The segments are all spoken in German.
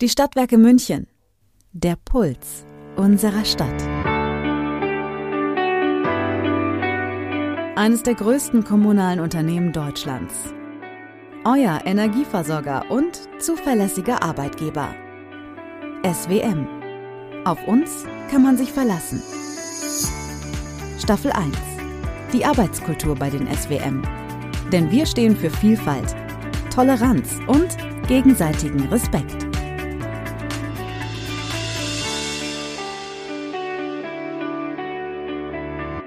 Die Stadtwerke München. Der Puls unserer Stadt. Eines der größten kommunalen Unternehmen Deutschlands. Euer Energieversorger und zuverlässiger Arbeitgeber. SWM. Auf uns kann man sich verlassen. Staffel 1. Die Arbeitskultur bei den SWM. Denn wir stehen für Vielfalt, Toleranz und gegenseitigen Respekt.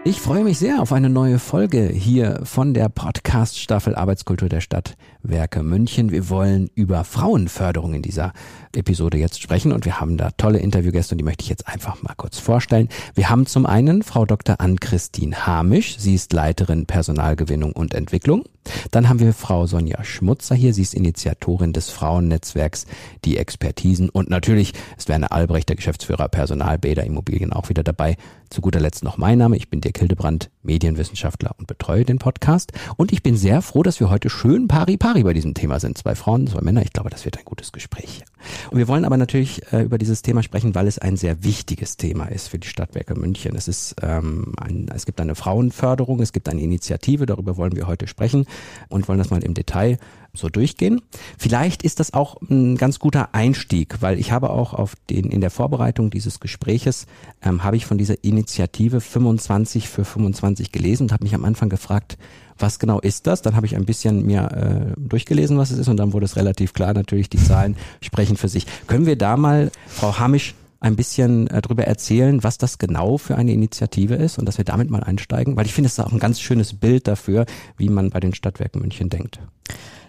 Ich freue mich sehr auf eine neue Folge hier von der Podcast-Staffel Arbeitskultur der Stadtwerke München. Wir wollen über Frauenförderung in dieser Episode jetzt sprechen und wir haben da tolle Interviewgäste und die möchte ich jetzt einfach mal kurz vorstellen. Wir haben zum einen Frau Dr. Ann-Christine Hamisch. Sie ist Leiterin Personalgewinnung und Entwicklung. Dann haben wir Frau Sonja Schmutzer hier. Sie ist Initiatorin des Frauennetzwerks Die Expertisen. Und natürlich ist Werner Albrecht, der Geschäftsführer Personal Bäder Immobilien, auch wieder dabei. Zu guter Letzt noch mein Name. Ich bin Dirk Hildebrand, Medienwissenschaftler und betreue den Podcast. Und ich bin sehr froh, dass wir heute schön pari-pari bei diesem Thema sind. Zwei Frauen, zwei Männer. Ich glaube, das wird ein gutes Gespräch. Und wir wollen aber natürlich äh, über dieses Thema sprechen, weil es ein sehr wichtiges Thema ist für die Stadtwerke München. Es ist ähm, ein, es gibt eine Frauenförderung, es gibt eine Initiative, darüber wollen wir heute sprechen und wollen das mal im Detail so durchgehen. Vielleicht ist das auch ein ganz guter Einstieg, weil ich habe auch auf den in der Vorbereitung dieses Gespräches ähm, habe ich von dieser Initiative 25 für 25 gelesen und habe mich am Anfang gefragt, was genau ist das? Dann habe ich ein bisschen mir äh, durchgelesen, was es ist und dann wurde es relativ klar, natürlich die Zahlen sprechen für sich. Können wir da mal, Frau Hamisch, ein bisschen äh, darüber erzählen, was das genau für eine Initiative ist und dass wir damit mal einsteigen? Weil ich finde, es ist auch ein ganz schönes Bild dafür, wie man bei den Stadtwerken München denkt.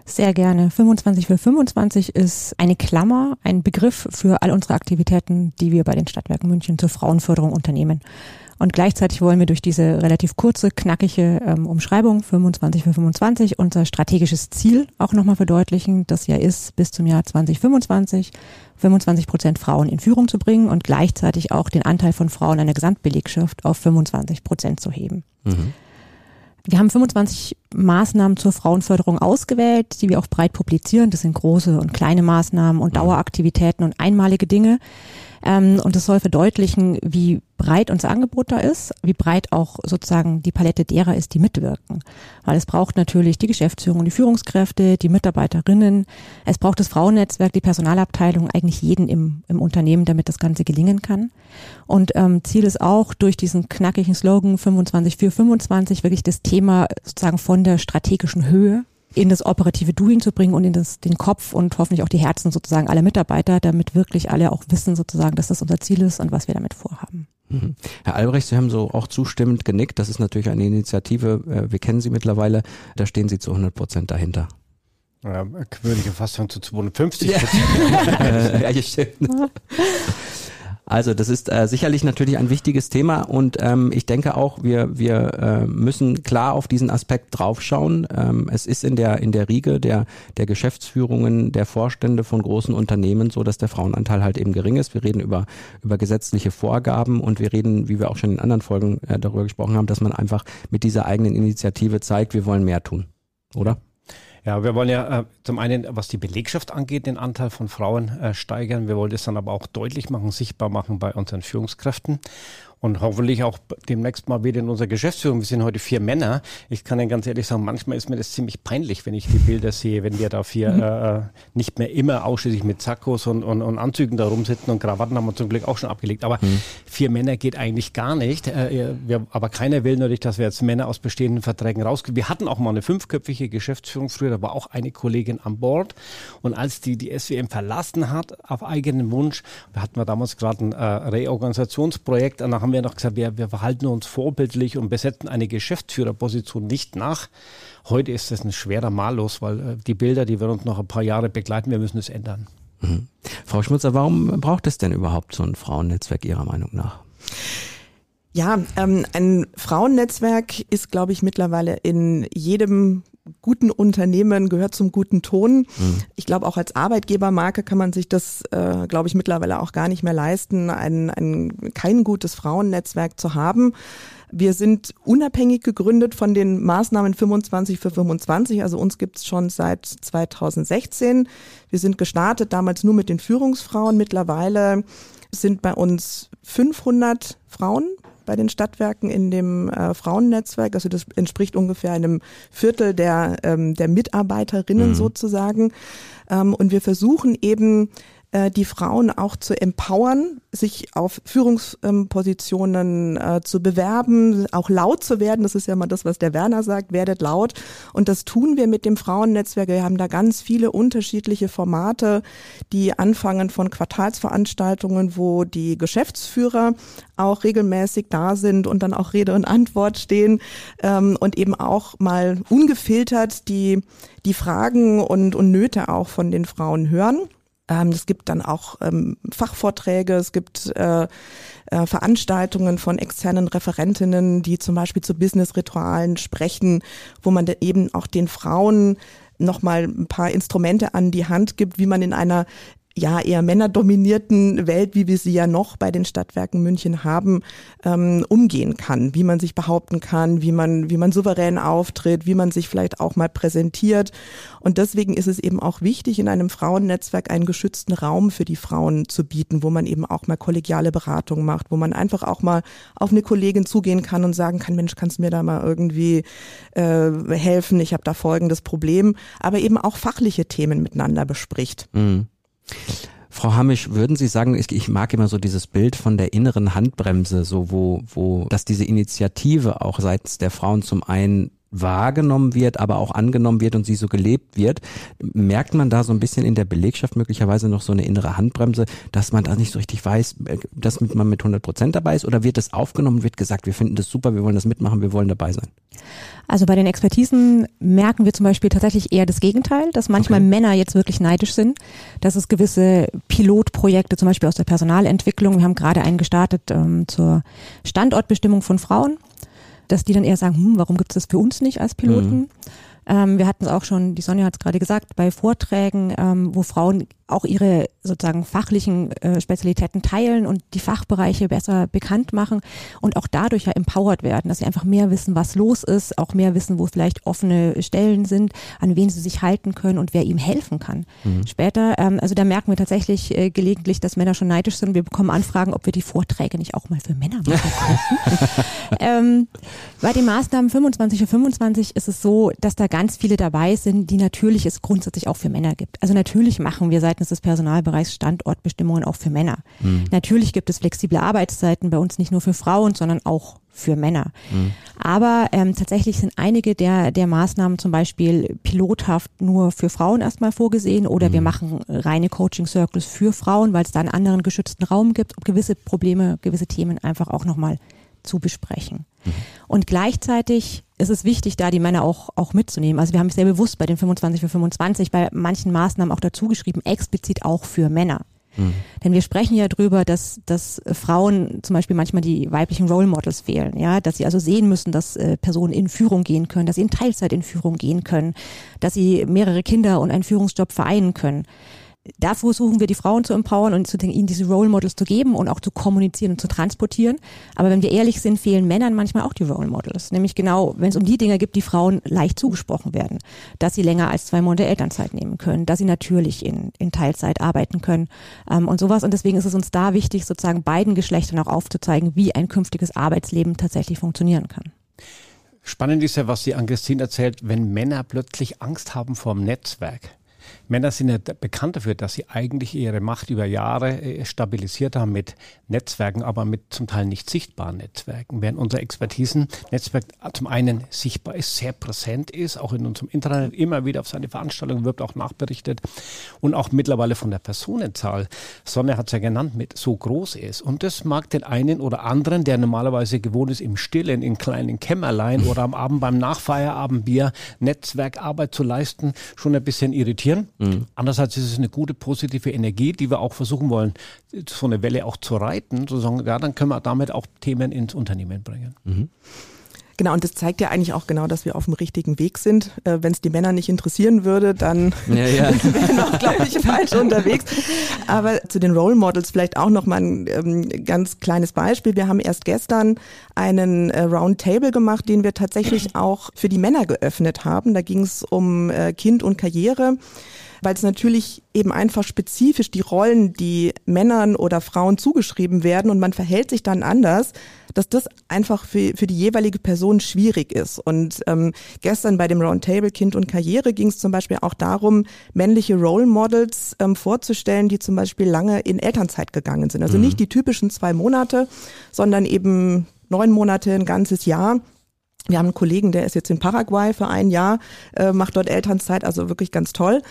Sehr gerne. 25 für 25 ist eine Klammer, ein Begriff für all unsere Aktivitäten, die wir bei den Stadtwerken München zur Frauenförderung unternehmen. Und gleichzeitig wollen wir durch diese relativ kurze, knackige ähm, Umschreibung 25 für 25 unser strategisches Ziel auch nochmal verdeutlichen, das ja ist, bis zum Jahr 2025 25 Prozent Frauen in Führung zu bringen und gleichzeitig auch den Anteil von Frauen an der Gesamtbelegschaft auf 25 Prozent zu heben. Mhm. Wir haben 25 Maßnahmen zur Frauenförderung ausgewählt, die wir auch breit publizieren. Das sind große und kleine Maßnahmen und mhm. Daueraktivitäten und einmalige Dinge. Ähm, und es soll verdeutlichen, wie breit unser Angebot da ist, wie breit auch sozusagen die Palette derer ist, die mitwirken. Weil es braucht natürlich die Geschäftsführung, die Führungskräfte, die Mitarbeiterinnen. Es braucht das Frauennetzwerk, die Personalabteilung, eigentlich jeden im, im Unternehmen, damit das Ganze gelingen kann. Und ähm, Ziel ist auch, durch diesen knackigen Slogan 25 für 25 wirklich das Thema sozusagen von der strategischen Höhe in das operative Doing zu bringen und in das, den Kopf und hoffentlich auch die Herzen sozusagen aller Mitarbeiter, damit wirklich alle auch wissen sozusagen, dass das unser Ziel ist und was wir damit vorhaben. Mhm. Herr Albrecht, Sie haben so auch zustimmend genickt. Das ist natürlich eine Initiative. Äh, wir kennen Sie mittlerweile. Da stehen Sie zu 100 Prozent dahinter. Ja, würde ich fast sagen zu 250 Prozent. Ja. ja, stimmt. Also das ist äh, sicherlich natürlich ein wichtiges Thema und ähm, ich denke auch, wir, wir äh, müssen klar auf diesen Aspekt draufschauen. Ähm, es ist in der, in der Riege der, der Geschäftsführungen, der Vorstände von großen Unternehmen so, dass der Frauenanteil halt eben gering ist. Wir reden über, über gesetzliche Vorgaben und wir reden, wie wir auch schon in anderen Folgen äh, darüber gesprochen haben, dass man einfach mit dieser eigenen Initiative zeigt, wir wollen mehr tun. Oder? Ja, wir wollen ja äh, zum einen, was die Belegschaft angeht, den Anteil von Frauen äh, steigern. Wir wollen das dann aber auch deutlich machen, sichtbar machen bei unseren Führungskräften und hoffentlich auch demnächst mal wieder in unserer Geschäftsführung. Wir sind heute vier Männer. Ich kann Ihnen ganz ehrlich sagen, manchmal ist mir das ziemlich peinlich, wenn ich die Bilder sehe, wenn wir da vier mhm. äh, nicht mehr immer ausschließlich mit Sackos und, und, und Anzügen da rumsitzen und Krawatten haben wir zum Glück auch schon abgelegt. Aber mhm. vier Männer geht eigentlich gar nicht. Äh, wir, aber keiner will natürlich, dass wir jetzt Männer aus bestehenden Verträgen rausgehen. Wir hatten auch mal eine fünfköpfige Geschäftsführung früher, da war auch eine Kollegin an Bord. Und als die die SWM verlassen hat, auf eigenen Wunsch, da hatten wir damals gerade ein äh, Reorganisationsprojekt, danach haben wir noch gesagt, wir, wir verhalten uns vorbildlich und besetzen eine Geschäftsführerposition nicht nach. Heute ist das ein schwerer Malus, weil äh, die Bilder, die wir uns noch ein paar Jahre begleiten, wir müssen es ändern. Mhm. Frau Schmutzer, warum braucht es denn überhaupt so ein Frauennetzwerk Ihrer Meinung nach? Ja, ähm, ein Frauennetzwerk ist, glaube ich, mittlerweile in jedem guten Unternehmen gehört zum guten Ton. Mhm. Ich glaube, auch als Arbeitgebermarke kann man sich das, äh, glaube ich, mittlerweile auch gar nicht mehr leisten, ein, ein kein gutes Frauennetzwerk zu haben. Wir sind unabhängig gegründet von den Maßnahmen 25 für 25. Also uns gibt es schon seit 2016. Wir sind gestartet damals nur mit den Führungsfrauen. Mittlerweile sind bei uns 500 Frauen bei den Stadtwerken in dem äh, Frauennetzwerk. Also das entspricht ungefähr einem Viertel der, ähm, der Mitarbeiterinnen mhm. sozusagen. Ähm, und wir versuchen eben äh, die Frauen auch zu empowern, sich auf Führungspositionen äh, zu bewerben, auch laut zu werden. Das ist ja mal das, was der Werner sagt, werdet laut. Und das tun wir mit dem Frauennetzwerk. Wir haben da ganz viele unterschiedliche Formate, die anfangen von Quartalsveranstaltungen, wo die Geschäftsführer auch regelmäßig da sind und dann auch Rede und Antwort stehen ähm, und eben auch mal ungefiltert die, die Fragen und, und Nöte auch von den Frauen hören. Ähm, es gibt dann auch ähm, Fachvorträge, es gibt äh, äh, Veranstaltungen von externen Referentinnen, die zum Beispiel zu Business-Ritualen sprechen, wo man eben auch den Frauen nochmal ein paar Instrumente an die Hand gibt, wie man in einer ja eher männerdominierten Welt, wie wir sie ja noch bei den Stadtwerken München haben, ähm, umgehen kann, wie man sich behaupten kann, wie man wie man souverän auftritt, wie man sich vielleicht auch mal präsentiert. Und deswegen ist es eben auch wichtig, in einem Frauennetzwerk einen geschützten Raum für die Frauen zu bieten, wo man eben auch mal kollegiale Beratung macht, wo man einfach auch mal auf eine Kollegin zugehen kann und sagen kann, Mensch, kannst du mir da mal irgendwie äh, helfen? Ich habe da folgendes Problem, aber eben auch fachliche Themen miteinander bespricht. Mhm. Frau Hamisch, würden Sie sagen, ich, mag immer so dieses Bild von der inneren Handbremse, so wo, wo, dass diese Initiative auch seitens der Frauen zum einen wahrgenommen wird, aber auch angenommen wird und sie so gelebt wird, merkt man da so ein bisschen in der Belegschaft möglicherweise noch so eine innere Handbremse, dass man da nicht so richtig weiß, äh, dass man mit 100 Prozent dabei ist oder wird das aufgenommen, wird gesagt, wir finden das super, wir wollen das mitmachen, wir wollen dabei sein? Also bei den Expertisen merken wir zum Beispiel tatsächlich eher das Gegenteil, dass manchmal okay. Männer jetzt wirklich neidisch sind, dass es gewisse Pilotprojekte zum Beispiel aus der Personalentwicklung, wir haben gerade einen gestartet ähm, zur Standortbestimmung von Frauen, dass die dann eher sagen, hm, warum gibt es das für uns nicht als Piloten? Mhm. Ähm, wir hatten es auch schon, die Sonja hat es gerade gesagt, bei Vorträgen, ähm, wo Frauen auch ihre sozusagen fachlichen äh, Spezialitäten teilen und die Fachbereiche besser bekannt machen und auch dadurch ja empowered werden, dass sie einfach mehr wissen, was los ist, auch mehr wissen, wo vielleicht offene Stellen sind, an wen sie sich halten können und wer ihm helfen kann. Mhm. Später, ähm, also da merken wir tatsächlich äh, gelegentlich, dass Männer schon neidisch sind. Wir bekommen Anfragen, ob wir die Vorträge nicht auch mal für Männer machen könnten. ähm, bei den Maßnahmen 25 für 25 ist es so, dass da ganz viele dabei sind, die natürlich es grundsätzlich auch für Männer gibt. Also natürlich machen wir seitens des Personalbereichs Standortbestimmungen auch für Männer. Mhm. Natürlich gibt es flexible Arbeitszeiten bei uns nicht nur für Frauen, sondern auch für Männer. Mhm. Aber ähm, tatsächlich sind einige der, der Maßnahmen zum Beispiel pilothaft nur für Frauen erstmal vorgesehen oder mhm. wir machen reine Coaching-Circles für Frauen, weil es da einen anderen geschützten Raum gibt, um gewisse Probleme, gewisse Themen einfach auch nochmal zu besprechen. Mhm. Und gleichzeitig ist es wichtig, da die Männer auch, auch mitzunehmen. Also wir haben sehr bewusst bei den 25 für 25 bei manchen Maßnahmen auch dazu geschrieben, explizit auch für Männer. Mhm. Denn wir sprechen ja drüber, dass, dass Frauen zum Beispiel manchmal die weiblichen Role Models fehlen, ja, dass sie also sehen müssen, dass äh, Personen in Führung gehen können, dass sie in Teilzeit in Führung gehen können, dass sie mehrere Kinder und einen Führungsjob vereinen können da versuchen wir die Frauen zu empowern und zu, ihnen diese Role Models zu geben und auch zu kommunizieren und zu transportieren. Aber wenn wir ehrlich sind, fehlen Männern manchmal auch die Role Models. Nämlich genau, wenn es um die Dinge gibt, die Frauen leicht zugesprochen werden. Dass sie länger als zwei Monate Elternzeit nehmen können, dass sie natürlich in, in Teilzeit arbeiten können ähm, und sowas. Und deswegen ist es uns da wichtig, sozusagen beiden Geschlechtern auch aufzuzeigen, wie ein künftiges Arbeitsleben tatsächlich funktionieren kann. Spannend ist ja, was die Ann-Christine erzählt, wenn Männer plötzlich Angst haben vor dem Netzwerk. Männer sind ja bekannt dafür, dass sie eigentlich ihre Macht über Jahre äh, stabilisiert haben mit Netzwerken, aber mit zum Teil nicht sichtbaren Netzwerken. Während unser Expertisen-Netzwerk zum einen sichtbar ist, sehr präsent ist, auch in unserem Internet immer wieder auf seine Veranstaltungen wirbt, auch nachberichtet und auch mittlerweile von der Personenzahl, Sonne hat es ja genannt, mit so groß ist. Und das mag den einen oder anderen, der normalerweise gewohnt ist, im Stillen, in kleinen Kämmerlein oder am Abend beim Nachfeierabendbier Netzwerkarbeit zu leisten, schon ein bisschen irritieren. Mhm. Andererseits ist es eine gute positive Energie, die wir auch versuchen wollen, so eine Welle auch zu reiten, zu sagen, ja, dann können wir damit auch Themen ins Unternehmen bringen. Mhm. Genau, und das zeigt ja eigentlich auch genau, dass wir auf dem richtigen Weg sind. Äh, Wenn es die Männer nicht interessieren würde, dann ja, ja. wären wir glaube ich, falsch unterwegs. Aber zu den Role Models vielleicht auch noch mal ein ähm, ganz kleines Beispiel. Wir haben erst gestern einen äh, Roundtable gemacht, den wir tatsächlich auch für die Männer geöffnet haben. Da ging es um äh, Kind und Karriere weil es natürlich eben einfach spezifisch die Rollen, die Männern oder Frauen zugeschrieben werden und man verhält sich dann anders, dass das einfach für, für die jeweilige Person schwierig ist. Und ähm, gestern bei dem Roundtable Kind und Karriere ging es zum Beispiel auch darum, männliche Role Models ähm, vorzustellen, die zum Beispiel lange in Elternzeit gegangen sind. Also mhm. nicht die typischen zwei Monate, sondern eben neun Monate, ein ganzes Jahr. Wir haben einen Kollegen, der ist jetzt in Paraguay für ein Jahr, äh, macht dort Elternzeit, also wirklich ganz toll.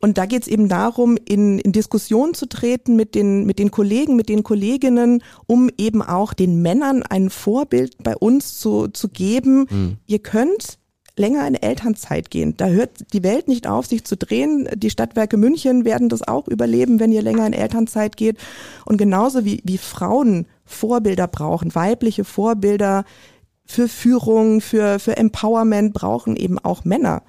Und da geht es eben darum, in, in Diskussion zu treten mit den, mit den Kollegen, mit den Kolleginnen, um eben auch den Männern ein Vorbild bei uns zu, zu geben. Mhm. Ihr könnt länger in Elternzeit gehen. Da hört die Welt nicht auf, sich zu drehen. Die Stadtwerke München werden das auch überleben, wenn ihr länger in Elternzeit geht. Und genauso wie, wie Frauen Vorbilder brauchen, weibliche Vorbilder, für Führung, für, für Empowerment brauchen eben auch Männer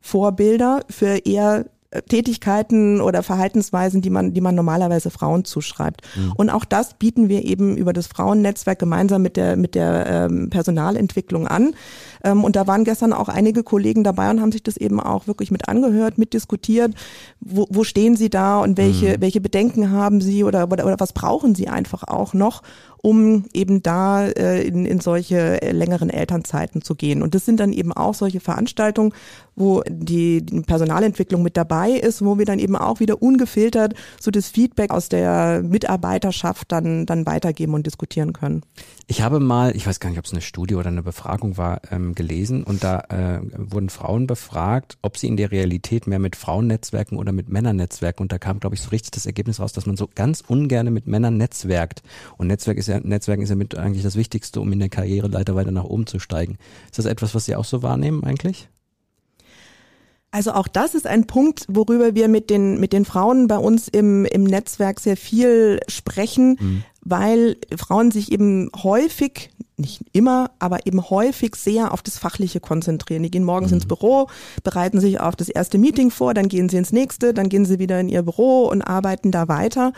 Vorbilder für eher Tätigkeiten oder Verhaltensweisen, die man, die man normalerweise Frauen zuschreibt. Mhm. Und auch das bieten wir eben über das Frauennetzwerk gemeinsam mit der, mit der ähm, Personalentwicklung an. Ähm, und da waren gestern auch einige Kollegen dabei und haben sich das eben auch wirklich mit angehört, mitdiskutiert. Wo, wo stehen sie da und welche, mhm. welche Bedenken haben sie oder, oder, oder was brauchen sie einfach auch noch, um eben da äh, in, in solche äh, längeren Elternzeiten zu gehen. Und das sind dann eben auch solche Veranstaltungen, wo die, die Personalentwicklung mit dabei ist, wo wir dann eben auch wieder ungefiltert so das Feedback aus der Mitarbeiterschaft dann, dann weitergeben und diskutieren können. Ich habe mal, ich weiß gar nicht, ob es eine Studie oder eine Befragung war, ähm, gelesen und da äh, wurden Frauen befragt, ob sie in der Realität mehr mit Frauennetzwerken oder mit Männernetzwerken und da kam, glaube ich, so richtig das Ergebnis raus, dass man so ganz ungern mit Männern netzwerkt und Netzwerk ist ja, Netzwerken ist ja mit eigentlich das Wichtigste, um in der Karriereleiter weiter nach oben zu steigen. Ist das etwas, was Sie auch so wahrnehmen eigentlich? Also auch das ist ein Punkt, worüber wir mit den, mit den Frauen bei uns im, im Netzwerk sehr viel sprechen, mhm. weil Frauen sich eben häufig, nicht immer, aber eben häufig sehr auf das Fachliche konzentrieren. Die gehen morgens mhm. ins Büro, bereiten sich auf das erste Meeting vor, dann gehen sie ins nächste, dann gehen sie wieder in ihr Büro und arbeiten da weiter.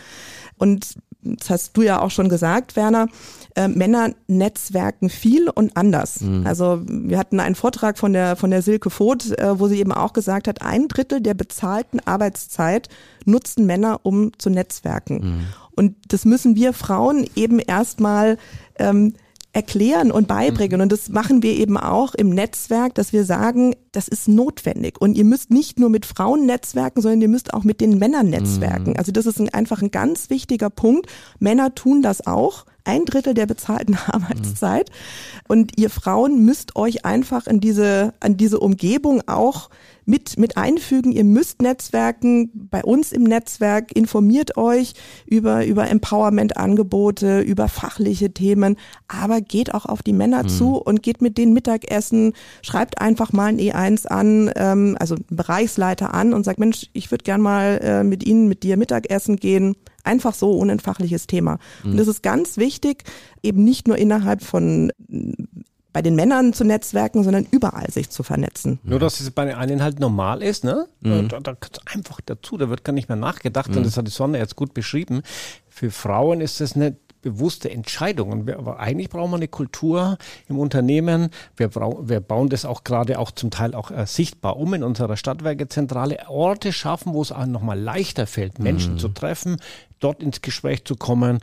Und das hast du ja auch schon gesagt, Werner, äh, Männer netzwerken viel und anders. Mhm. Also wir hatten einen Vortrag von der, von der Silke Voth, äh, wo sie eben auch gesagt hat, ein Drittel der bezahlten Arbeitszeit nutzen Männer, um zu netzwerken. Mhm. Und das müssen wir Frauen eben erstmal ähm, erklären und beibringen. Mhm. Und das machen wir eben auch im Netzwerk, dass wir sagen, das ist notwendig. Und ihr müsst nicht nur mit Frauen netzwerken, sondern ihr müsst auch mit den Männern netzwerken. Mhm. Also das ist ein, einfach ein ganz wichtiger Punkt. Männer tun das auch. Ein Drittel der bezahlten Arbeitszeit. Mhm. Und ihr Frauen müsst euch einfach in diese, an diese Umgebung auch mit, mit einfügen. Ihr müsst Netzwerken bei uns im Netzwerk, informiert euch über, über Empowerment-Angebote, über fachliche Themen, aber geht auch auf die Männer mhm. zu und geht mit denen Mittagessen, schreibt einfach mal ein E1 an, ähm, also einen Bereichsleiter an und sagt, Mensch, ich würde gern mal äh, mit Ihnen, mit dir Mittagessen gehen. Einfach so ohne ein fachliches Thema. Mhm. Und das ist ganz wichtig, eben nicht nur innerhalb von bei den Männern zu netzwerken, sondern überall sich zu vernetzen. Nur, dass es bei den einen halt normal ist, ne? Mhm. Da, da einfach dazu, da wird gar nicht mehr nachgedacht mhm. und das hat die Sonne jetzt gut beschrieben. Für Frauen ist das eine bewusste Entscheidung. Und wir, aber eigentlich brauchen wir eine Kultur im Unternehmen. Wir, brauchen, wir bauen das auch gerade auch zum Teil auch äh, sichtbar um in unserer Stadtwerkezentrale. Orte schaffen, wo es auch nochmal leichter fällt, Menschen mhm. zu treffen, dort ins Gespräch zu kommen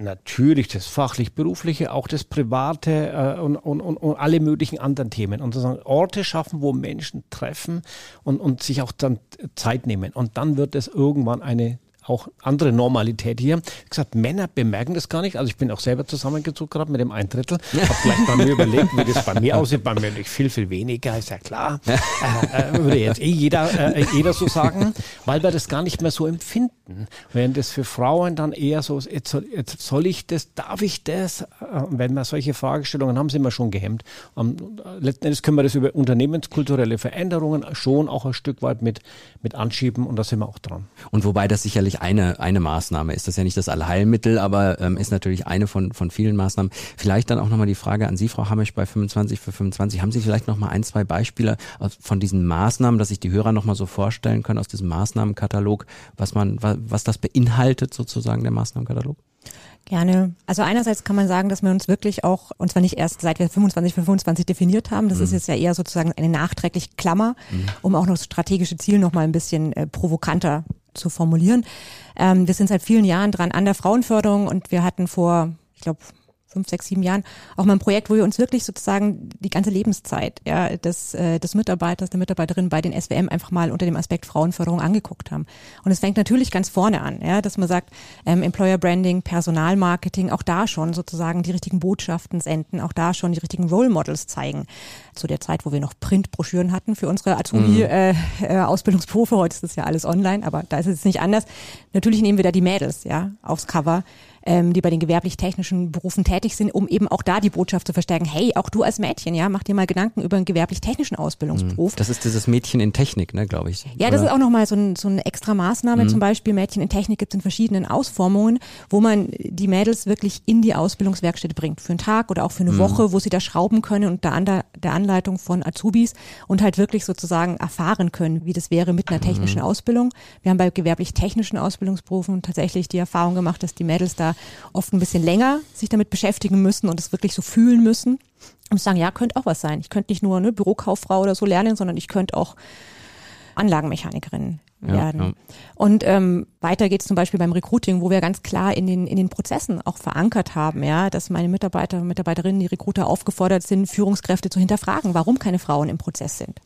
natürlich das fachlich-berufliche, auch das Private äh, und, und, und, und, alle möglichen anderen Themen. Und sozusagen Orte schaffen, wo Menschen treffen und, und sich auch dann Zeit nehmen. Und dann wird es irgendwann eine auch andere Normalität hier. Ich gesagt, Männer bemerken das gar nicht. Also ich bin auch selber zusammengezogen gerade mit dem ein Drittel. Hab gleich bei mir überlegt, wie das bei mir aussieht. Bei mir nicht viel, viel weniger, ist ja klar. Äh, äh, würde jetzt eh jeder, äh, jeder so sagen, weil wir das gar nicht mehr so empfinden. Während das für Frauen dann eher so, soll, jetzt soll ich das, darf ich das? Äh, wenn wir solche Fragestellungen haben, sind wir schon gehemmt. Um, letzten Endes können wir das über unternehmenskulturelle Veränderungen schon auch ein Stück weit mit, mit anschieben und da sind wir auch dran. Und wobei das sicherlich eine, eine Maßnahme. Ist das ja nicht das Allheilmittel, aber ähm, ist natürlich eine von, von vielen Maßnahmen. Vielleicht dann auch nochmal die Frage an Sie, Frau Hamisch, bei 25 für 25. Haben Sie vielleicht nochmal ein, zwei Beispiele von diesen Maßnahmen, dass sich die Hörer nochmal so vorstellen können aus diesem Maßnahmenkatalog, was man, was, was das beinhaltet sozusagen, der Maßnahmenkatalog? Gerne. Also einerseits kann man sagen, dass wir uns wirklich auch, und zwar nicht erst seit wir 25 für 25 definiert haben, das mhm. ist jetzt ja eher sozusagen eine nachträgliche Klammer, mhm. um auch noch strategische Ziel noch mal ein bisschen äh, provokanter zu formulieren. Ähm, wir sind seit vielen Jahren dran an der Frauenförderung und wir hatten vor, ich glaube, fünf, sechs, sieben Jahren auch mal ein Projekt, wo wir uns wirklich sozusagen die ganze Lebenszeit ja, des, äh, des Mitarbeiters, der Mitarbeiterin bei den SWM einfach mal unter dem Aspekt Frauenförderung angeguckt haben. Und es fängt natürlich ganz vorne an, ja, dass man sagt, ähm, Employer Branding, Personalmarketing, auch da schon sozusagen die richtigen Botschaften senden, auch da schon die richtigen Role Models zeigen. Zu der Zeit, wo wir noch Printbroschüren hatten für unsere Azubi-Ausbildungsberufe, mhm. äh, äh, heute ist das ja alles online, aber da ist es nicht anders. Natürlich nehmen wir da die Mädels ja aufs Cover ähm, die bei den gewerblich-technischen Berufen tätig sind, um eben auch da die Botschaft zu verstärken. Hey, auch du als Mädchen, ja, mach dir mal Gedanken über einen gewerblich-technischen Ausbildungsberuf. Das ist dieses Mädchen in Technik, ne, glaube ich. Ja, das ist auch nochmal so, ein, so eine extra Maßnahme. Mhm. Zum Beispiel Mädchen in Technik gibt es in verschiedenen Ausformungen, wo man die Mädels wirklich in die Ausbildungswerkstätte bringt. Für einen Tag oder auch für eine mhm. Woche, wo sie da schrauben können und da an der, der Anleitung von Azubis und halt wirklich sozusagen erfahren können, wie das wäre mit einer technischen mhm. Ausbildung. Wir haben bei gewerblich-technischen Ausbildungsberufen tatsächlich die Erfahrung gemacht, dass die Mädels da oft ein bisschen länger sich damit beschäftigen müssen und es wirklich so fühlen müssen und sagen, ja, könnte auch was sein. Ich könnte nicht nur eine Bürokauffrau oder so lernen, sondern ich könnte auch Anlagenmechanikerin werden. Ja, ja. Und ähm, weiter geht es zum Beispiel beim Recruiting, wo wir ganz klar in den, in den Prozessen auch verankert haben, ja, dass meine Mitarbeiter und Mitarbeiterinnen, die Recruiter aufgefordert sind, Führungskräfte zu hinterfragen, warum keine Frauen im Prozess sind.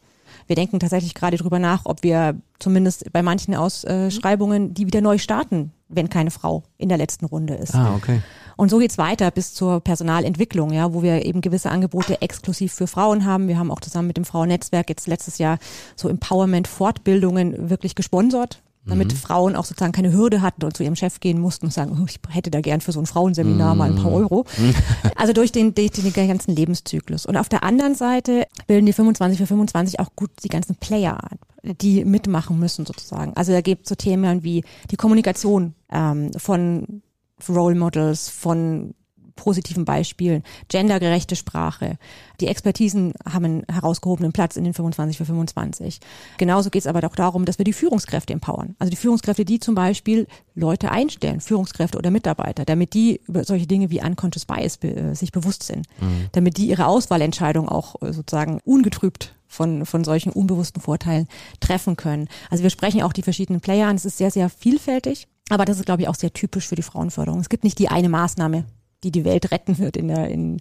Wir denken tatsächlich gerade drüber nach, ob wir zumindest bei manchen Ausschreibungen die wieder neu starten, wenn keine Frau in der letzten Runde ist. Ah, okay. Und so geht's weiter bis zur Personalentwicklung, ja, wo wir eben gewisse Angebote exklusiv für Frauen haben. Wir haben auch zusammen mit dem Frauennetzwerk jetzt letztes Jahr so Empowerment-Fortbildungen wirklich gesponsert damit mhm. Frauen auch sozusagen keine Hürde hatten und zu ihrem Chef gehen mussten und sagen, oh, ich hätte da gern für so ein Frauenseminar mhm. mal ein paar mhm. Euro. Also durch den, durch den ganzen Lebenszyklus. Und auf der anderen Seite bilden die 25 für 25 auch gut die ganzen Player die mitmachen müssen sozusagen. Also da gibt es so Themen wie die Kommunikation ähm, von Role Models, von positiven Beispielen, gendergerechte Sprache. Die Expertisen haben einen herausgehobenen Platz in den 25 für 25. Genauso geht es aber auch darum, dass wir die Führungskräfte empowern. Also die Führungskräfte, die zum Beispiel Leute einstellen, Führungskräfte oder Mitarbeiter, damit die über solche Dinge wie Unconscious Bias be äh, sich bewusst sind, mhm. damit die ihre Auswahlentscheidung auch äh, sozusagen ungetrübt von, von solchen unbewussten Vorteilen treffen können. Also wir sprechen auch die verschiedenen Player an. Es ist sehr, sehr vielfältig. Aber das ist, glaube ich, auch sehr typisch für die Frauenförderung. Es gibt nicht die eine Maßnahme, die die Welt retten wird in der, in,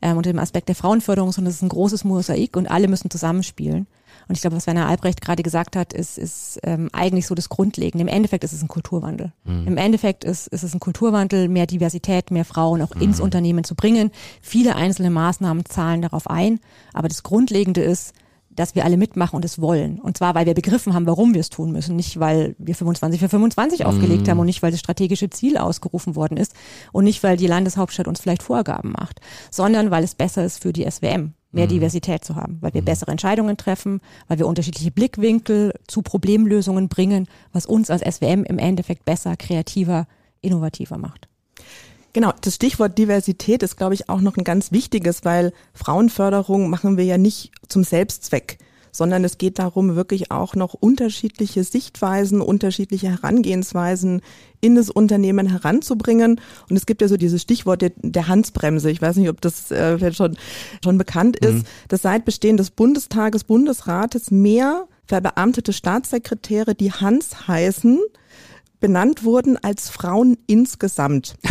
ähm, unter dem Aspekt der Frauenförderung, sondern es ist ein großes Mosaik und alle müssen zusammenspielen. Und ich glaube, was Werner Albrecht gerade gesagt hat, ist, ist ähm, eigentlich so das Grundlegende. Im Endeffekt ist es ein Kulturwandel. Mhm. Im Endeffekt ist, ist es ein Kulturwandel, mehr Diversität, mehr Frauen auch mhm. ins Unternehmen zu bringen. Viele einzelne Maßnahmen zahlen darauf ein, aber das Grundlegende ist, dass wir alle mitmachen und es wollen. Und zwar, weil wir begriffen haben, warum wir es tun müssen. Nicht, weil wir 25 für 25 aufgelegt mm. haben und nicht, weil das strategische Ziel ausgerufen worden ist und nicht, weil die Landeshauptstadt uns vielleicht Vorgaben macht, sondern weil es besser ist für die SWM, mehr mm. Diversität zu haben, weil wir mm. bessere Entscheidungen treffen, weil wir unterschiedliche Blickwinkel zu Problemlösungen bringen, was uns als SWM im Endeffekt besser, kreativer, innovativer macht. Genau, das Stichwort Diversität ist, glaube ich, auch noch ein ganz wichtiges, weil Frauenförderung machen wir ja nicht zum Selbstzweck, sondern es geht darum, wirklich auch noch unterschiedliche Sichtweisen, unterschiedliche Herangehensweisen in das Unternehmen heranzubringen. Und es gibt ja so dieses Stichwort der, der Hansbremse. Ich weiß nicht, ob das äh, vielleicht schon, schon bekannt ist, mhm. dass seit Bestehen des Bundestages, Bundesrates mehr verbeamtete Staatssekretäre, die Hans heißen, benannt wurden als Frauen insgesamt.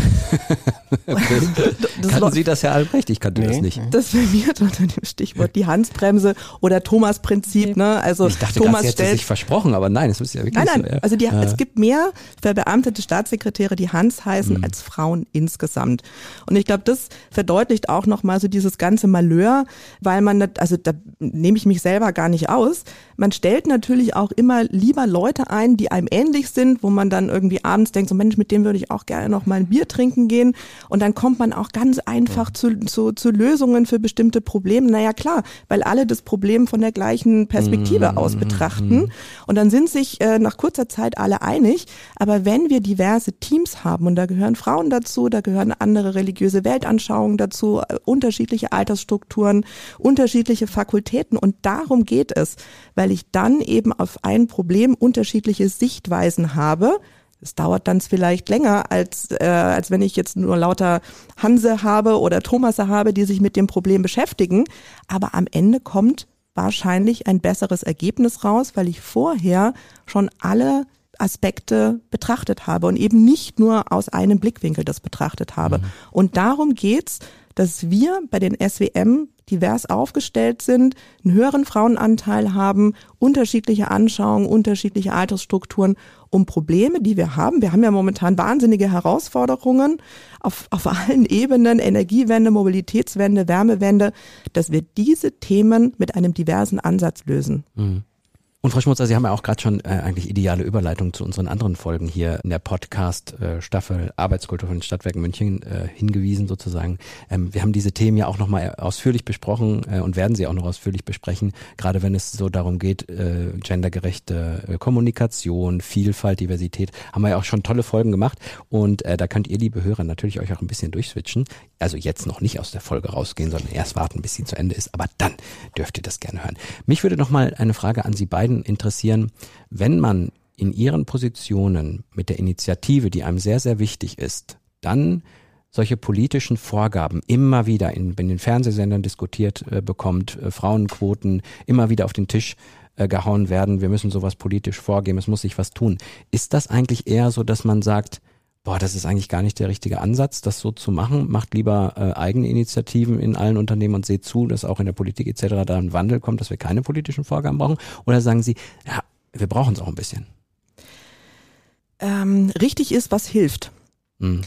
Kannten Sie das, Herr Albrecht? Ich kannte nee. das nicht. Das firmiert unter dem Stichwort die Hansbremse oder Thomas-Prinzip. Ne? Also ich dachte, Thomas sie hätte sich versprochen, aber nein, es ist ja wirklich nein, nein, so. Ja. Also die, ja. es gibt mehr verbeamtete Staatssekretäre, die Hans heißen, mhm. als Frauen insgesamt. Und ich glaube, das verdeutlicht auch nochmal so dieses ganze Malheur, weil man, also da nehme ich mich selber gar nicht aus, man stellt natürlich auch immer lieber Leute ein, die einem ähnlich sind, wo man dann irgendwie abends denkt, so Mensch, mit dem würde ich auch gerne noch mal ein Bier trinken trinken gehen und dann kommt man auch ganz einfach zu, zu, zu Lösungen für bestimmte Probleme. Naja klar, weil alle das Problem von der gleichen Perspektive mhm. aus betrachten und dann sind sich äh, nach kurzer Zeit alle einig. Aber wenn wir diverse Teams haben und da gehören Frauen dazu, da gehören andere religiöse Weltanschauungen dazu, äh, unterschiedliche Altersstrukturen, unterschiedliche Fakultäten und darum geht es, weil ich dann eben auf ein Problem unterschiedliche Sichtweisen habe. Es dauert dann vielleicht länger, als, äh, als wenn ich jetzt nur lauter Hanse habe oder Thomasse habe, die sich mit dem Problem beschäftigen. Aber am Ende kommt wahrscheinlich ein besseres Ergebnis raus, weil ich vorher schon alle Aspekte betrachtet habe und eben nicht nur aus einem Blickwinkel das betrachtet habe. Mhm. Und darum geht's, dass wir bei den SWM divers aufgestellt sind, einen höheren Frauenanteil haben, unterschiedliche Anschauungen, unterschiedliche Altersstrukturen, um Probleme, die wir haben. Wir haben ja momentan wahnsinnige Herausforderungen auf, auf allen Ebenen, Energiewende, Mobilitätswende, Wärmewende, dass wir diese Themen mit einem diversen Ansatz lösen. Mhm. Und Frau Schmutzer, Sie haben ja auch gerade schon äh, eigentlich ideale Überleitung zu unseren anderen Folgen hier in der Podcast-Staffel äh, Arbeitskultur von den Stadtwerken München äh, hingewiesen sozusagen. Ähm, wir haben diese Themen ja auch nochmal ausführlich besprochen äh, und werden sie auch noch ausführlich besprechen, gerade wenn es so darum geht, äh, gendergerechte äh, Kommunikation, Vielfalt, Diversität, haben wir ja auch schon tolle Folgen gemacht und äh, da könnt ihr, liebe Hörer, natürlich euch auch ein bisschen durchswitchen. Also jetzt noch nicht aus der Folge rausgehen, sondern erst warten, bis sie zu Ende ist, aber dann dürft ihr das gerne hören. Mich würde nochmal eine Frage an Sie beiden beiden interessieren, wenn man in ihren Positionen mit der Initiative, die einem sehr, sehr wichtig ist, dann solche politischen Vorgaben immer wieder in, in den Fernsehsendern diskutiert äh, bekommt, äh, Frauenquoten immer wieder auf den Tisch äh, gehauen werden, wir müssen sowas politisch vorgeben, es muss sich was tun. Ist das eigentlich eher so, dass man sagt, boah, das ist eigentlich gar nicht der richtige Ansatz, das so zu machen. Macht lieber äh, eigene Initiativen in allen Unternehmen und seht zu, dass auch in der Politik etc. da ein Wandel kommt, dass wir keine politischen Vorgaben brauchen? Oder sagen Sie, ja, wir brauchen es auch ein bisschen? Ähm, richtig ist, was hilft. Hm.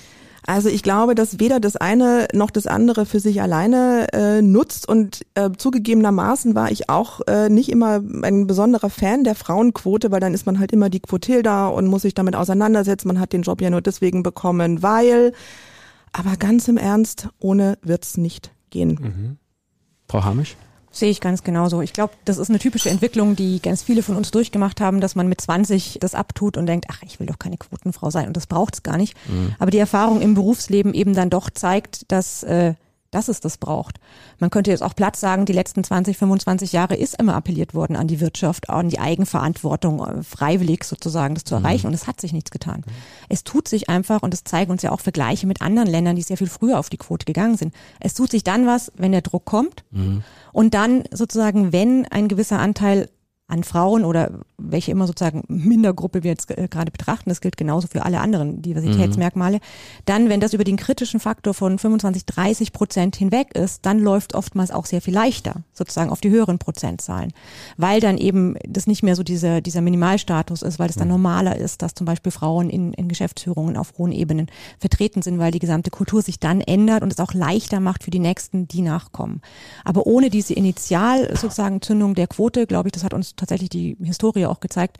Also ich glaube, dass weder das eine noch das andere für sich alleine äh, nutzt und äh, zugegebenermaßen war ich auch äh, nicht immer ein besonderer Fan der Frauenquote, weil dann ist man halt immer die Quotilda und muss sich damit auseinandersetzen. Man hat den Job ja nur deswegen bekommen, weil. Aber ganz im Ernst, ohne wird's nicht gehen. Mhm. Frau Hamisch? Sehe ich ganz genauso. Ich glaube, das ist eine typische Entwicklung, die ganz viele von uns durchgemacht haben, dass man mit 20 das abtut und denkt, ach, ich will doch keine Quotenfrau sein und das braucht es gar nicht. Mhm. Aber die Erfahrung im Berufsleben eben dann doch zeigt, dass äh, dass es das braucht. Man könnte jetzt auch platt sagen, die letzten 20, 25 Jahre ist immer appelliert worden an die Wirtschaft, an die Eigenverantwortung, äh, freiwillig sozusagen das zu mhm. erreichen. Mhm. Und es hat sich nichts getan. Mhm. Es tut sich einfach, und das zeigen uns ja auch Vergleiche mit anderen Ländern, die sehr viel früher auf die Quote gegangen sind. Es tut sich dann was, wenn der Druck kommt. Mhm. Und dann sozusagen, wenn ein gewisser Anteil an Frauen oder welche immer sozusagen Mindergruppe wir jetzt äh, gerade betrachten, das gilt genauso für alle anderen Diversitätsmerkmale, mhm. dann, wenn das über den kritischen Faktor von 25, 30 Prozent hinweg ist, dann läuft oftmals auch sehr viel leichter, sozusagen auf die höheren Prozentzahlen, weil dann eben das nicht mehr so dieser, dieser Minimalstatus ist, weil es dann mhm. normaler ist, dass zum Beispiel Frauen in, in Geschäftsführungen auf hohen Ebenen vertreten sind, weil die gesamte Kultur sich dann ändert und es auch leichter macht für die Nächsten, die nachkommen. Aber ohne diese Initial sozusagen Zündung der Quote, glaube ich, das hat uns tatsächlich die Historie auch gezeigt,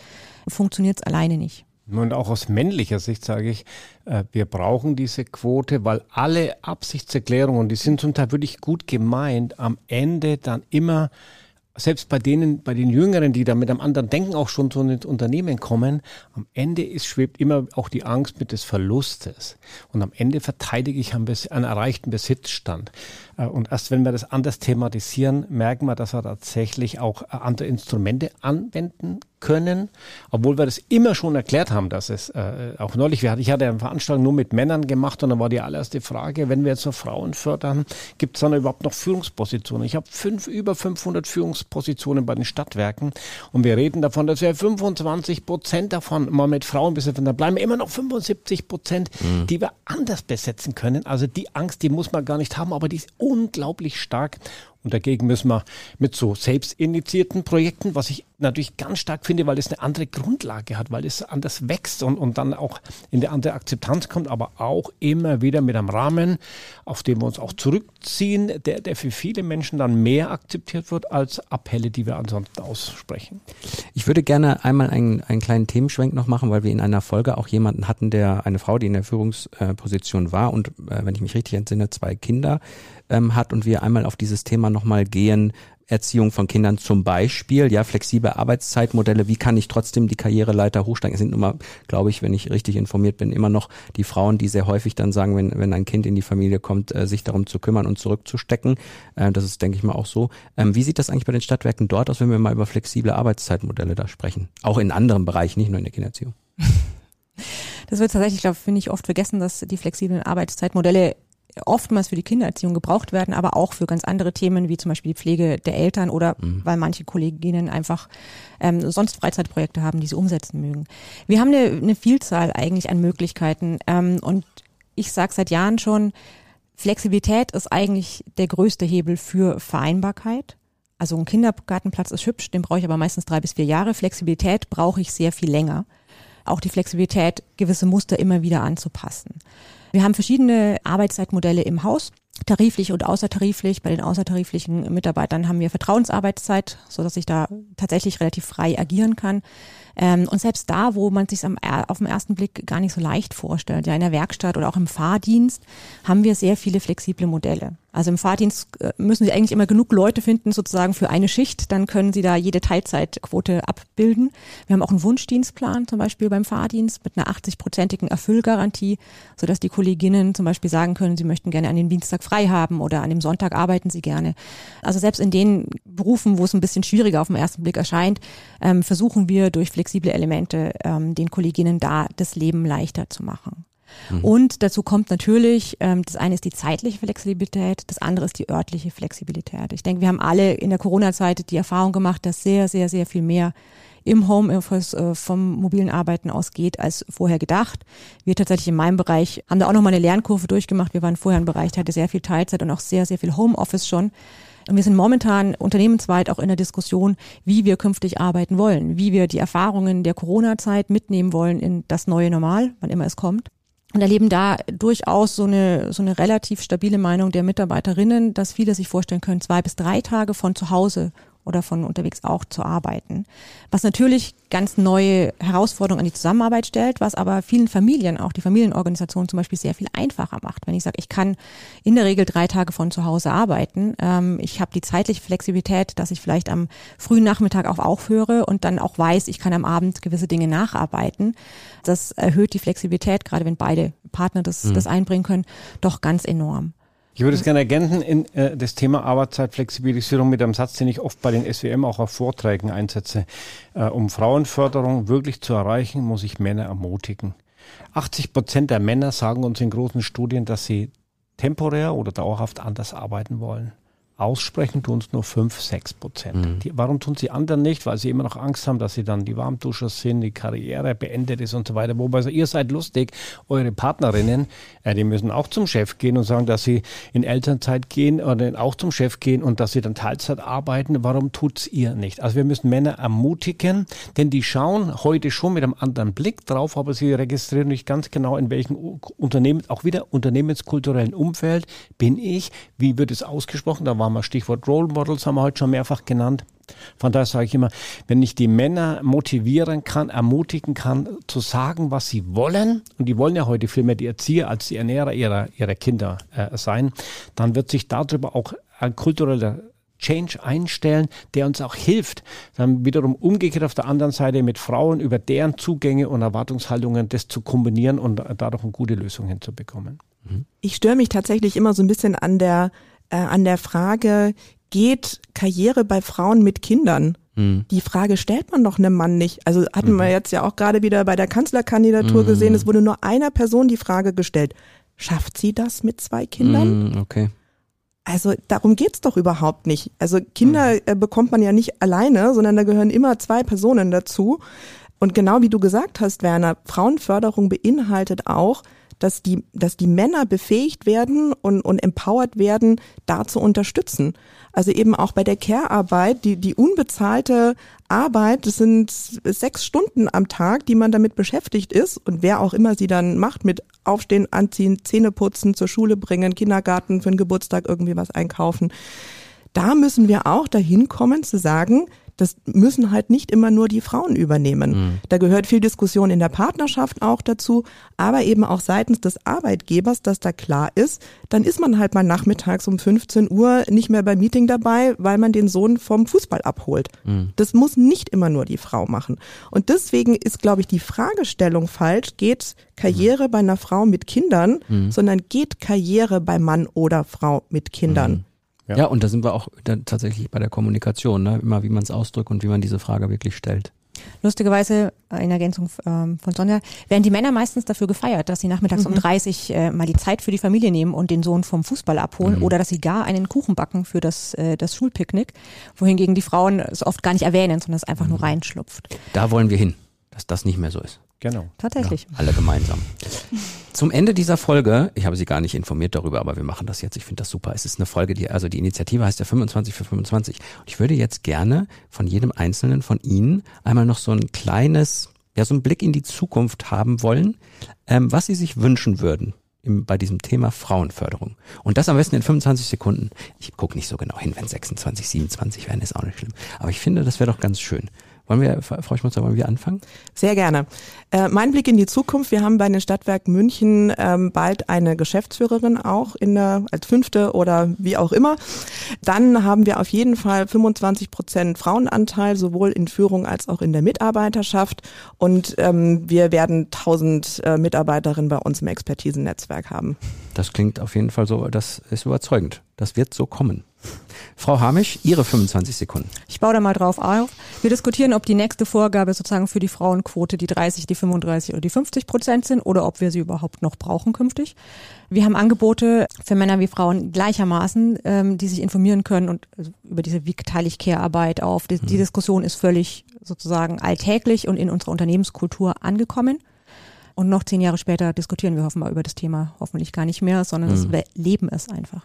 funktioniert es alleine nicht. Und auch aus männlicher Sicht sage ich, äh, wir brauchen diese Quote, weil alle Absichtserklärungen, die sind zum Teil wirklich gut gemeint, am Ende dann immer selbst bei denen, bei den Jüngeren, die da mit einem anderen Denken auch schon zu den Unternehmen kommen, am Ende ist, schwebt immer auch die Angst mit des Verlustes. Und am Ende verteidige ich einen erreichten Besitzstand. Äh, und erst wenn wir das anders thematisieren, merken wir, dass wir tatsächlich auch äh, andere Instrumente anwenden können, obwohl wir das immer schon erklärt haben, dass es äh, auch neulich, wir hatten, ich hatte eine Veranstaltung nur mit Männern gemacht und dann war die allererste Frage, wenn wir jetzt noch Frauen fördern, gibt es dann überhaupt noch Führungspositionen? Ich habe fünf, über 500 Führungspositionen bei den Stadtwerken und wir reden davon, dass wir 25 Prozent davon mal mit Frauen besetzen, dann bleiben immer noch 75 Prozent, mhm. die wir anders besetzen können. Also die Angst, die muss man gar nicht haben, aber die ist unglaublich stark Und dagegen müssen wir mit so selbstinitiierten Projekten, was ich natürlich ganz stark finde, weil es eine andere Grundlage hat, weil es anders wächst und, und dann auch in eine andere Akzeptanz kommt, aber auch immer wieder mit einem Rahmen, auf dem wir uns auch zurückziehen, der, der für viele Menschen dann mehr akzeptiert wird als Appelle, die wir ansonsten aussprechen. Ich würde gerne einmal einen, einen kleinen Themenschwenk noch machen, weil wir in einer Folge auch jemanden hatten, der eine Frau, die in der Führungsposition war und, äh, wenn ich mich richtig entsinne, zwei Kinder ähm, hat und wir einmal auf dieses Thema nochmal gehen, Erziehung von Kindern zum Beispiel, ja, flexible Arbeitszeitmodelle, wie kann ich trotzdem die Karriereleiter hochsteigen? Es sind immer, glaube ich, wenn ich richtig informiert bin, immer noch die Frauen, die sehr häufig dann sagen, wenn, wenn ein Kind in die Familie kommt, äh, sich darum zu kümmern und zurückzustecken. Äh, das ist, denke ich mal, auch so. Ähm, wie sieht das eigentlich bei den Stadtwerken dort aus, wenn wir mal über flexible Arbeitszeitmodelle da sprechen? Auch in anderen Bereichen, nicht nur in der Kindererziehung. Das wird tatsächlich, glaube finde ich, oft vergessen, dass die flexiblen Arbeitszeitmodelle oftmals für die Kindererziehung gebraucht werden, aber auch für ganz andere Themen wie zum Beispiel die Pflege der Eltern oder mhm. weil manche Kolleginnen einfach ähm, sonst Freizeitprojekte haben, die sie umsetzen mögen. Wir haben eine, eine Vielzahl eigentlich an Möglichkeiten ähm, und ich sage seit Jahren schon, Flexibilität ist eigentlich der größte Hebel für Vereinbarkeit. Also ein Kindergartenplatz ist hübsch, den brauche ich aber meistens drei bis vier Jahre. Flexibilität brauche ich sehr viel länger. Auch die Flexibilität, gewisse Muster immer wieder anzupassen. Wir haben verschiedene Arbeitszeitmodelle im Haus tariflich und außertariflich. Bei den außertariflichen Mitarbeitern haben wir Vertrauensarbeitszeit, so dass ich da tatsächlich relativ frei agieren kann. Ähm, und selbst da, wo man sich auf den ersten Blick gar nicht so leicht vorstellt, ja in der Werkstatt oder auch im Fahrdienst, haben wir sehr viele flexible Modelle. Also im Fahrdienst äh, müssen Sie eigentlich immer genug Leute finden, sozusagen für eine Schicht, dann können Sie da jede Teilzeitquote abbilden. Wir haben auch einen Wunschdienstplan zum Beispiel beim Fahrdienst mit einer 80-prozentigen Erfüllgarantie, sodass die Kolleginnen zum Beispiel sagen können, sie möchten gerne an dem Dienstag frei haben oder an dem Sonntag arbeiten sie gerne. Also selbst in den Berufen, wo es ein bisschen schwieriger auf den ersten Blick erscheint, ähm, versuchen wir durch flexible Elemente ähm, den Kolleginnen da das Leben leichter zu machen. Mhm. Und dazu kommt natürlich, ähm, das eine ist die zeitliche Flexibilität, das andere ist die örtliche Flexibilität. Ich denke, wir haben alle in der Corona-Zeit die Erfahrung gemacht, dass sehr, sehr, sehr viel mehr im Homeoffice äh, vom mobilen Arbeiten ausgeht als vorher gedacht. Wir tatsächlich in meinem Bereich haben da auch nochmal eine Lernkurve durchgemacht. Wir waren vorher ein Bereich, der hatte sehr viel Teilzeit und auch sehr, sehr viel Homeoffice schon. Und wir sind momentan unternehmensweit auch in der Diskussion, wie wir künftig arbeiten wollen, wie wir die Erfahrungen der Corona-Zeit mitnehmen wollen in das neue Normal, wann immer es kommt und erleben da durchaus so eine, so eine relativ stabile Meinung der Mitarbeiterinnen, dass viele sich vorstellen können, zwei bis drei Tage von zu Hause oder von unterwegs auch zu arbeiten. Was natürlich ganz neue Herausforderungen an die Zusammenarbeit stellt, was aber vielen Familien, auch die Familienorganisation zum Beispiel sehr viel einfacher macht. Wenn ich sage, ich kann in der Regel drei Tage von zu Hause arbeiten, ähm, ich habe die zeitliche Flexibilität, dass ich vielleicht am frühen Nachmittag auch aufhöre und dann auch weiß, ich kann am Abend gewisse Dinge nacharbeiten. Das erhöht die Flexibilität, gerade wenn beide Partner das, mhm. das einbringen können, doch ganz enorm. Ich würde es gerne ergänzen in äh, das Thema Arbeitszeitflexibilisierung mit einem Satz, den ich oft bei den SWM auch auf Vorträgen einsetze. Äh, um Frauenförderung wirklich zu erreichen, muss ich Männer ermutigen. 80 Prozent der Männer sagen uns in großen Studien, dass sie temporär oder dauerhaft anders arbeiten wollen. Aussprechen tun es nur 5, 6 Prozent. Mhm. Die, warum tun sie anderen nicht? Weil sie immer noch Angst haben, dass sie dann die Warmduscher sind, die Karriere beendet ist und so weiter. Wobei so, ihr seid lustig, eure Partnerinnen, äh, die müssen auch zum Chef gehen und sagen, dass sie in Elternzeit gehen oder auch zum Chef gehen und dass sie dann Teilzeit arbeiten. Warum tut's ihr nicht? Also wir müssen Männer ermutigen, denn die schauen heute schon mit einem anderen Blick drauf, aber sie registrieren nicht ganz genau, in welchem Unternehmen, auch wieder unternehmenskulturellen Umfeld bin ich, wie wird es ausgesprochen, da war wir, Stichwort Role Models haben wir heute schon mehrfach genannt. Von daher sage ich immer, wenn ich die Männer motivieren kann, ermutigen kann, zu sagen, was sie wollen, und die wollen ja heute viel mehr die Erzieher als die Ernährer ihrer, ihrer Kinder äh, sein, dann wird sich darüber auch ein kultureller Change einstellen, der uns auch hilft, dann wiederum umgekehrt auf der anderen Seite mit Frauen über deren Zugänge und Erwartungshaltungen das zu kombinieren und dadurch eine gute Lösung hinzubekommen. Ich störe mich tatsächlich immer so ein bisschen an der äh, an der Frage, geht Karriere bei Frauen mit Kindern? Mhm. Die Frage stellt man doch einem Mann nicht. Also hatten mhm. wir jetzt ja auch gerade wieder bei der Kanzlerkandidatur mhm. gesehen, es wurde nur einer Person die Frage gestellt, schafft sie das mit zwei Kindern? Mhm, okay. Also darum geht's doch überhaupt nicht. Also Kinder mhm. äh, bekommt man ja nicht alleine, sondern da gehören immer zwei Personen dazu. Und genau wie du gesagt hast, Werner, Frauenförderung beinhaltet auch, dass die, dass die Männer befähigt werden und, und empowered werden, da zu unterstützen. Also eben auch bei der Care-Arbeit, die, die unbezahlte Arbeit, das sind sechs Stunden am Tag, die man damit beschäftigt ist und wer auch immer sie dann macht mit Aufstehen, Anziehen, Zähne putzen, zur Schule bringen, Kindergarten für den Geburtstag irgendwie was einkaufen. Da müssen wir auch dahin kommen zu sagen, das müssen halt nicht immer nur die Frauen übernehmen. Mhm. Da gehört viel Diskussion in der Partnerschaft auch dazu, aber eben auch seitens des Arbeitgebers, dass da klar ist, dann ist man halt mal nachmittags um 15 Uhr nicht mehr beim Meeting dabei, weil man den Sohn vom Fußball abholt. Mhm. Das muss nicht immer nur die Frau machen. Und deswegen ist, glaube ich, die Fragestellung falsch, geht Karriere mhm. bei einer Frau mit Kindern, mhm. sondern geht Karriere bei Mann oder Frau mit Kindern. Ja. ja, und da sind wir auch tatsächlich bei der Kommunikation, ne? immer wie man es ausdrückt und wie man diese Frage wirklich stellt. Lustigerweise, äh, in Ergänzung ähm, von Sonja, werden die Männer meistens dafür gefeiert, dass sie nachmittags mhm. um 30 äh, mal die Zeit für die Familie nehmen und den Sohn vom Fußball abholen mhm. oder dass sie gar einen Kuchen backen für das, äh, das Schulpicknick, wohingegen die Frauen es oft gar nicht erwähnen, sondern es einfach mhm. nur reinschlupft. Da wollen wir hin, dass das nicht mehr so ist. Genau. Tatsächlich. Ja, alle gemeinsam. Zum Ende dieser Folge, ich habe Sie gar nicht informiert darüber, aber wir machen das jetzt. Ich finde das super. Es ist eine Folge, die, also die Initiative heißt ja 25 für 25. Und ich würde jetzt gerne von jedem Einzelnen von Ihnen einmal noch so ein kleines, ja, so einen Blick in die Zukunft haben wollen, ähm, was Sie sich wünschen würden im, bei diesem Thema Frauenförderung. Und das am besten in 25 Sekunden. Ich gucke nicht so genau hin, wenn 26, 27 werden, ist auch nicht schlimm. Aber ich finde, das wäre doch ganz schön. Wollen wir, Frau Schmutzer, wollen wir anfangen? Sehr gerne. Äh, mein Blick in die Zukunft. Wir haben bei den Stadtwerken München ähm, bald eine Geschäftsführerin auch in der, als fünfte oder wie auch immer. Dann haben wir auf jeden Fall 25 Prozent Frauenanteil, sowohl in Führung als auch in der Mitarbeiterschaft. Und ähm, wir werden 1000 äh, Mitarbeiterinnen bei uns im Expertisennetzwerk haben. Das klingt auf jeden Fall so, das ist überzeugend. Das wird so kommen. Frau Hamisch, Ihre 25 Sekunden. Ich baue da mal drauf auf. Wir diskutieren, ob die nächste Vorgabe sozusagen für die Frauenquote die 30, die 35 oder die 50 Prozent sind oder ob wir sie überhaupt noch brauchen künftig. Wir haben Angebote für Männer wie Frauen gleichermaßen, ähm, die sich informieren können und also über diese wie teile ich Care-Arbeit auf. Die, die mhm. Diskussion ist völlig sozusagen alltäglich und in unserer Unternehmenskultur angekommen. Und noch zehn Jahre später diskutieren wir hoffentlich über das Thema hoffentlich gar nicht mehr, sondern mhm. wir leben es einfach.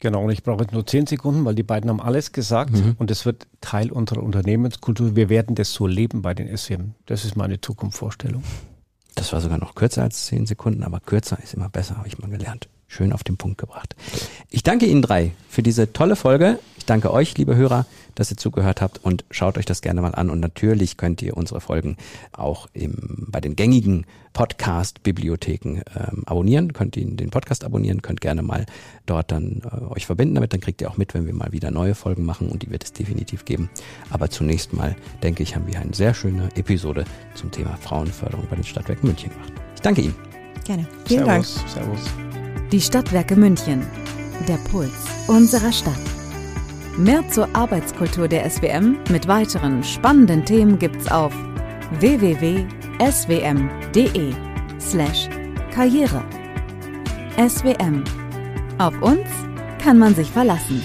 Genau, und ich brauche jetzt nur zehn Sekunden, weil die beiden haben alles gesagt mhm. und es wird Teil unserer Unternehmenskultur. Wir werden das so leben bei den SWM. Das ist meine Zukunftsvorstellung. Das war sogar noch kürzer als zehn Sekunden, aber kürzer ist immer besser, habe ich mal gelernt. Schön auf den Punkt gebracht. Ich danke Ihnen drei für diese tolle Folge. Ich danke euch, liebe Hörer, dass ihr zugehört habt und schaut euch das gerne mal an. Und natürlich könnt ihr unsere Folgen auch im, bei den gängigen Podcast-Bibliotheken ähm, abonnieren. Könnt ihn den Podcast abonnieren, könnt gerne mal dort dann äh, euch verbinden damit. Dann kriegt ihr auch mit, wenn wir mal wieder neue Folgen machen und die wird es definitiv geben. Aber zunächst mal, denke ich, haben wir eine sehr schöne Episode zum Thema Frauenförderung bei den Stadtwerken München gemacht. Ich danke Ihnen. Gerne. Vielen Servus. Dank. Servus. Die Stadtwerke München. Der Puls unserer Stadt. Mehr zur Arbeitskultur der SWM mit weiteren spannenden Themen gibt's auf www.swm.de slash Karriere. SWM. Auf uns kann man sich verlassen.